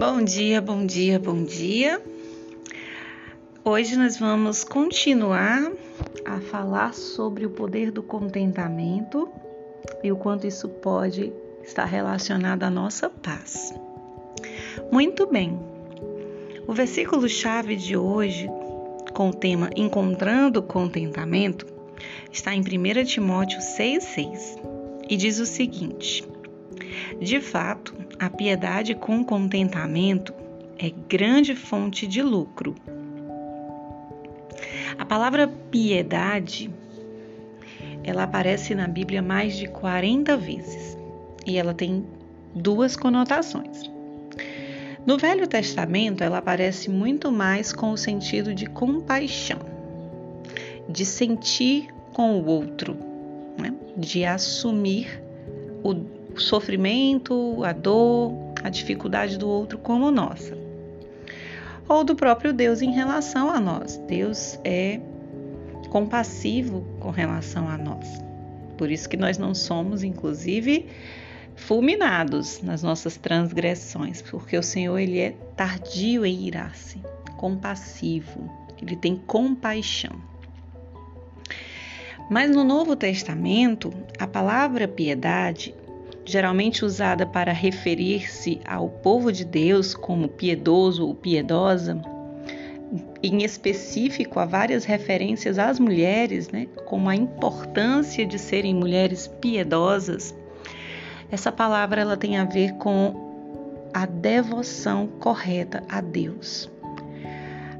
Bom dia, bom dia, bom dia. Hoje nós vamos continuar a falar sobre o poder do contentamento e o quanto isso pode estar relacionado à nossa paz. Muito bem. O versículo chave de hoje, com o tema Encontrando Contentamento, está em 1 Timóteo 6,6 e diz o seguinte: De fato, a piedade com contentamento é grande fonte de lucro. A palavra piedade ela aparece na Bíblia mais de 40 vezes e ela tem duas conotações. No Velho Testamento, ela aparece muito mais com o sentido de compaixão, de sentir com o outro, né? de assumir o sofrimento, a dor, a dificuldade do outro como nossa. Ou do próprio Deus em relação a nós. Deus é compassivo com relação a nós. Por isso que nós não somos, inclusive, fulminados nas nossas transgressões, porque o Senhor ele é tardio em irar-se, compassivo, ele tem compaixão. Mas no Novo Testamento, a palavra piedade, geralmente usada para referir-se ao povo de Deus como piedoso ou piedosa, em específico há várias referências às mulheres, né, como a importância de serem mulheres piedosas. Essa palavra ela tem a ver com a devoção correta a Deus.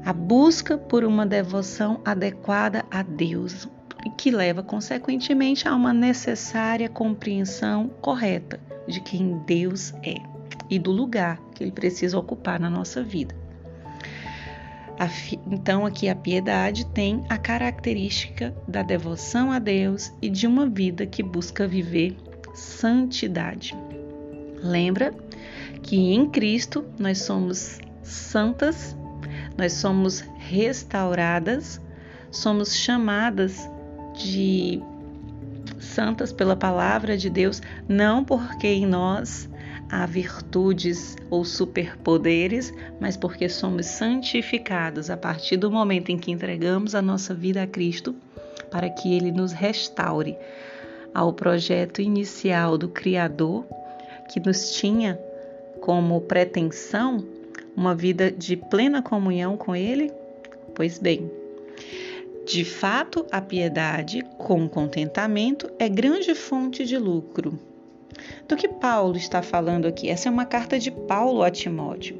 A busca por uma devoção adequada a Deus, que leva, consequentemente, a uma necessária compreensão correta de quem Deus é e do lugar que Ele precisa ocupar na nossa vida. Então, aqui a piedade tem a característica da devoção a Deus e de uma vida que busca viver santidade. Lembra que em Cristo nós somos santas, nós somos restauradas, somos chamadas de santas pela palavra de Deus, não porque em nós há virtudes ou superpoderes, mas porque somos santificados a partir do momento em que entregamos a nossa vida a Cristo, para que Ele nos restaure ao projeto inicial do Criador, que nos tinha como pretensão uma vida de plena comunhão com Ele? Pois bem, de fato, a piedade com contentamento é grande fonte de lucro. Do que Paulo está falando aqui? Essa é uma carta de Paulo a Timóteo.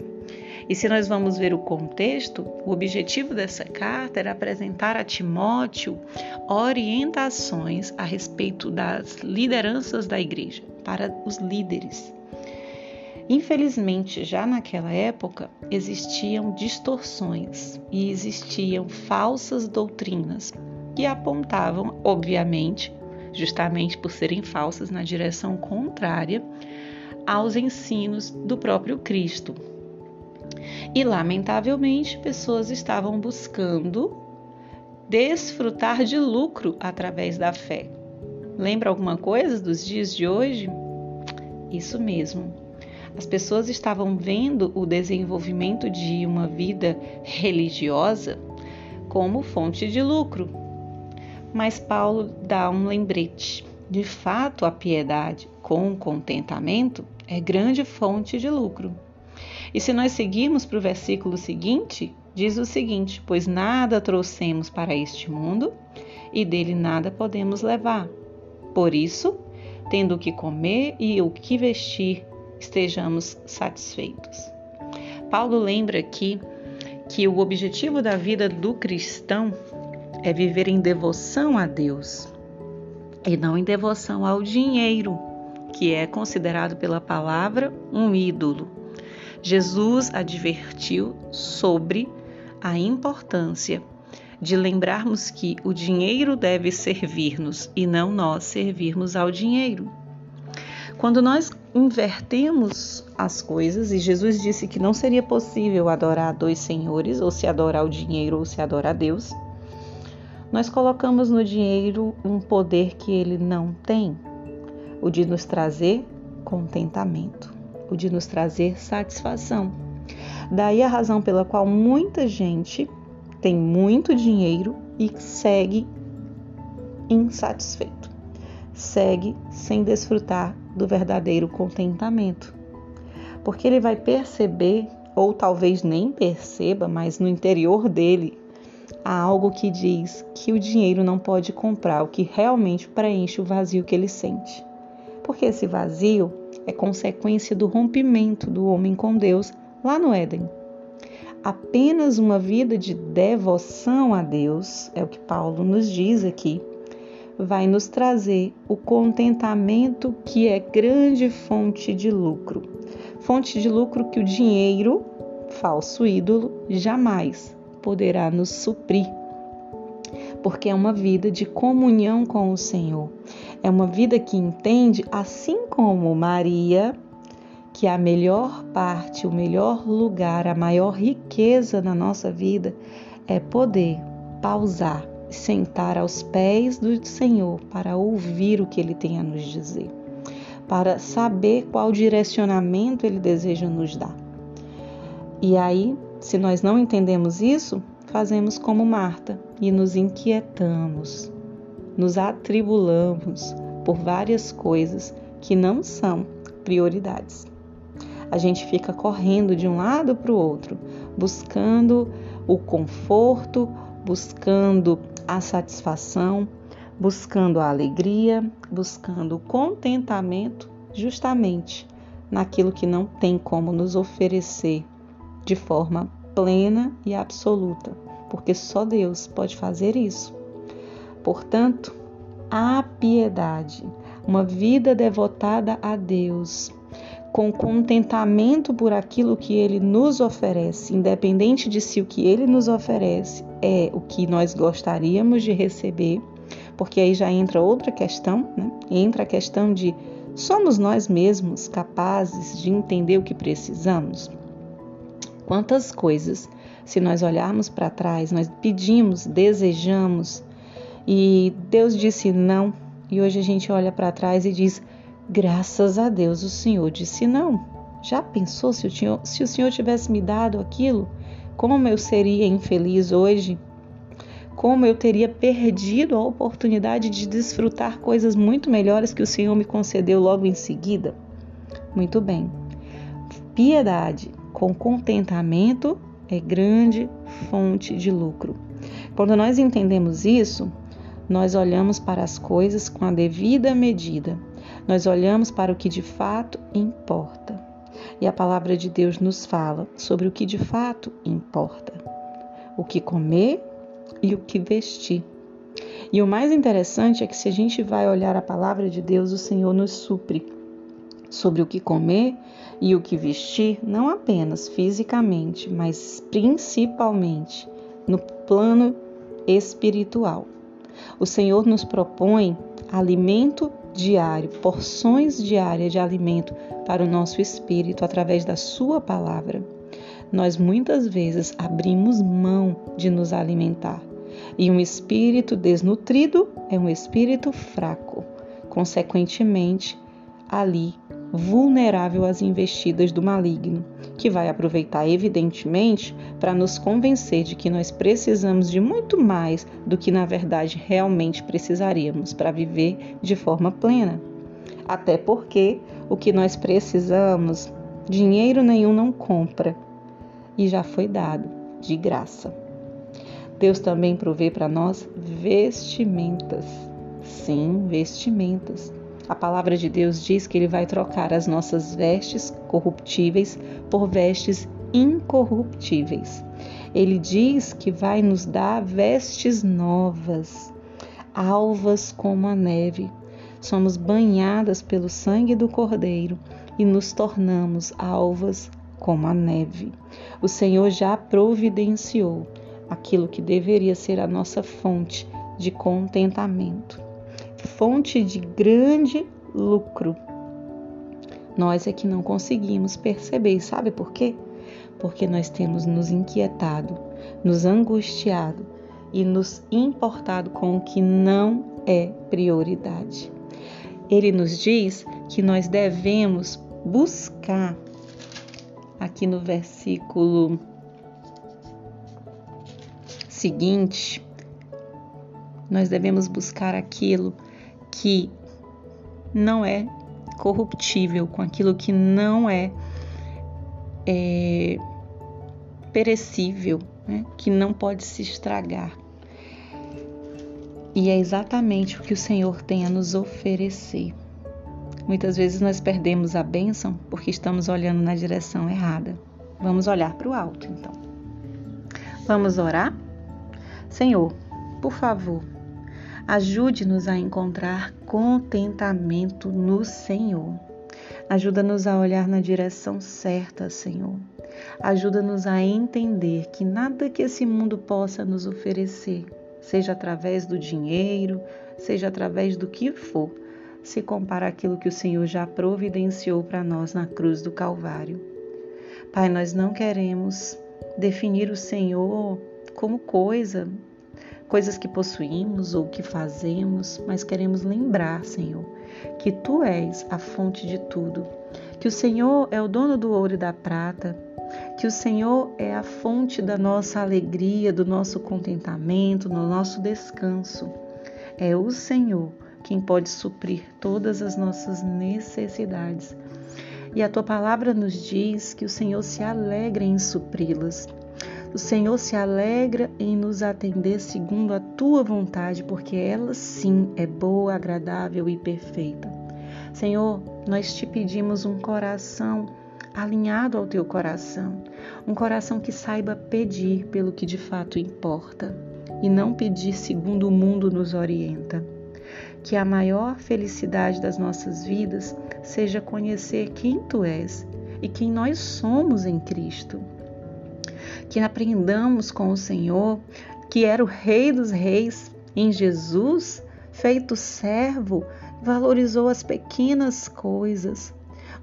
E se nós vamos ver o contexto, o objetivo dessa carta era apresentar a Timóteo orientações a respeito das lideranças da igreja, para os líderes. Infelizmente, já naquela época existiam distorções e existiam falsas doutrinas que apontavam, obviamente, justamente por serem falsas na direção contrária aos ensinos do próprio Cristo. E lamentavelmente, pessoas estavam buscando desfrutar de lucro através da fé. Lembra alguma coisa dos dias de hoje? Isso mesmo. As pessoas estavam vendo o desenvolvimento de uma vida religiosa como fonte de lucro. Mas Paulo dá um lembrete. De fato, a piedade com contentamento é grande fonte de lucro. E se nós seguirmos para o versículo seguinte, diz o seguinte: Pois nada trouxemos para este mundo e dele nada podemos levar. Por isso, tendo o que comer e o que vestir, estejamos satisfeitos. Paulo lembra aqui que o objetivo da vida do cristão é viver em devoção a Deus e não em devoção ao dinheiro, que é considerado pela palavra um ídolo. Jesus advertiu sobre a importância de lembrarmos que o dinheiro deve servir-nos e não nós servirmos ao dinheiro. Quando nós invertemos as coisas, e Jesus disse que não seria possível adorar dois senhores, ou se adorar o dinheiro ou se adorar Deus, nós colocamos no dinheiro um poder que ele não tem, o de nos trazer contentamento, o de nos trazer satisfação. Daí a razão pela qual muita gente tem muito dinheiro e segue insatisfeito, segue sem desfrutar do verdadeiro contentamento. Porque ele vai perceber, ou talvez nem perceba, mas no interior dele há algo que diz que o dinheiro não pode comprar o que realmente preenche o vazio que ele sente. Porque esse vazio é consequência do rompimento do homem com Deus lá no Éden. Apenas uma vida de devoção a Deus, é o que Paulo nos diz aqui, vai nos trazer o contentamento que é grande fonte de lucro. Fonte de lucro que o dinheiro, falso ídolo, jamais poderá nos suprir. Porque é uma vida de comunhão com o Senhor. É uma vida que entende, assim como Maria, que a melhor parte, o melhor lugar, a maior riqueza na nossa vida é poder pausar, sentar aos pés do Senhor para ouvir o que ele tem a nos dizer, para saber qual direcionamento ele deseja nos dar. E aí, se nós não entendemos isso, fazemos como Marta e nos inquietamos, nos atribulamos por várias coisas que não são prioridades a gente fica correndo de um lado para o outro, buscando o conforto, buscando a satisfação, buscando a alegria, buscando o contentamento, justamente naquilo que não tem como nos oferecer de forma plena e absoluta, porque só Deus pode fazer isso. Portanto, a piedade, uma vida devotada a Deus, com contentamento por aquilo que ele nos oferece, independente de se o que ele nos oferece é o que nós gostaríamos de receber, porque aí já entra outra questão, né? entra a questão de somos nós mesmos capazes de entender o que precisamos? Quantas coisas, se nós olharmos para trás, nós pedimos, desejamos e Deus disse não, e hoje a gente olha para trás e diz Graças a Deus o Senhor disse não. Já pensou se o, senhor, se o Senhor tivesse me dado aquilo? Como eu seria infeliz hoje? Como eu teria perdido a oportunidade de desfrutar coisas muito melhores que o Senhor me concedeu logo em seguida? Muito bem. Piedade com contentamento é grande fonte de lucro. Quando nós entendemos isso, nós olhamos para as coisas com a devida medida nós olhamos para o que de fato importa. E a palavra de Deus nos fala sobre o que de fato importa: o que comer e o que vestir. E o mais interessante é que se a gente vai olhar a palavra de Deus, o Senhor nos supre sobre o que comer e o que vestir, não apenas fisicamente, mas principalmente no plano espiritual. O Senhor nos propõe alimento diário, porções diárias de alimento para o nosso espírito através da Sua palavra. Nós muitas vezes abrimos mão de nos alimentar. E um espírito desnutrido é um espírito fraco, consequentemente, ali vulnerável às investidas do maligno, que vai aproveitar, evidentemente, para nos convencer de que nós precisamos de muito mais do que na verdade realmente precisaríamos para viver de forma plena. Até porque o que nós precisamos, dinheiro nenhum não compra e já foi dado de graça. Deus também provê para nós vestimentas. Sim, vestimentas a palavra de Deus diz que ele vai trocar as nossas vestes corruptíveis por vestes incorruptíveis. Ele diz que vai nos dar vestes novas, alvas como a neve. Somos banhadas pelo sangue do Cordeiro e nos tornamos alvas como a neve. O Senhor já providenciou aquilo que deveria ser a nossa fonte de contentamento fonte de grande lucro. Nós é que não conseguimos perceber, sabe por quê? Porque nós temos nos inquietado, nos angustiado e nos importado com o que não é prioridade. Ele nos diz que nós devemos buscar aqui no versículo seguinte, nós devemos buscar aquilo que não é corruptível, com aquilo que não é, é perecível, né? que não pode se estragar. E é exatamente o que o Senhor tem a nos oferecer. Muitas vezes nós perdemos a bênção porque estamos olhando na direção errada. Vamos olhar para o alto, então. Vamos orar? Senhor, por favor, ajude-nos a encontrar contentamento no Senhor. Ajuda-nos a olhar na direção certa, Senhor. Ajuda-nos a entender que nada que esse mundo possa nos oferecer seja através do dinheiro, seja através do que for, se compara aquilo que o Senhor já providenciou para nós na cruz do Calvário. Pai, nós não queremos definir o Senhor como coisa, coisas que possuímos ou que fazemos, mas queremos lembrar, Senhor, que Tu és a fonte de tudo, que o Senhor é o dono do ouro e da prata, que o Senhor é a fonte da nossa alegria, do nosso contentamento, do nosso descanso. É o Senhor quem pode suprir todas as nossas necessidades. E a tua palavra nos diz que o Senhor se alegra em supri-las. O Senhor se alegra em nos atender segundo a tua vontade, porque ela sim é boa, agradável e perfeita. Senhor, nós te pedimos um coração alinhado ao teu coração, um coração que saiba pedir pelo que de fato importa e não pedir segundo o mundo nos orienta. Que a maior felicidade das nossas vidas seja conhecer quem tu és e quem nós somos em Cristo. Que aprendamos com o Senhor, que era o Rei dos Reis, em Jesus, feito servo, valorizou as pequenas coisas,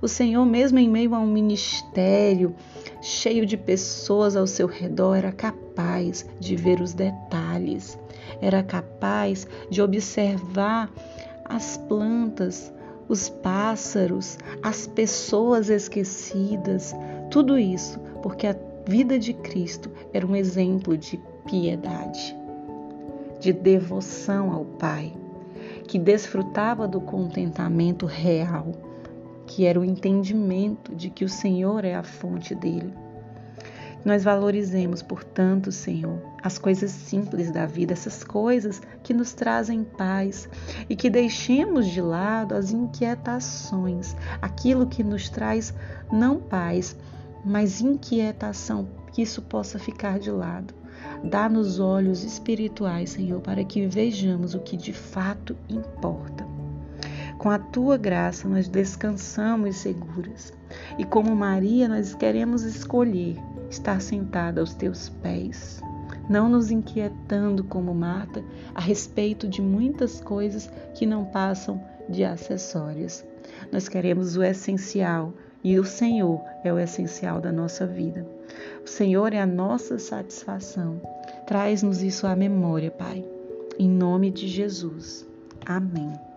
o Senhor, mesmo em meio a um ministério cheio de pessoas ao seu redor, era capaz de ver os detalhes, era capaz de observar as plantas, os pássaros, as pessoas esquecidas, tudo isso porque a vida de Cristo era um exemplo de piedade, de devoção ao Pai, que desfrutava do contentamento real que era o entendimento de que o Senhor é a fonte dele. Nós valorizemos, portanto, Senhor, as coisas simples da vida, essas coisas que nos trazem paz e que deixemos de lado as inquietações, aquilo que nos traz não paz, mas inquietação, que isso possa ficar de lado. Dá-nos olhos espirituais, Senhor, para que vejamos o que de fato importa. Com a tua graça nós descansamos seguras. E como Maria, nós queremos escolher estar sentada aos teus pés, não nos inquietando como Marta a respeito de muitas coisas que não passam de acessórios. Nós queremos o essencial e o Senhor é o essencial da nossa vida. O Senhor é a nossa satisfação. Traz-nos isso à memória, Pai. Em nome de Jesus. Amém.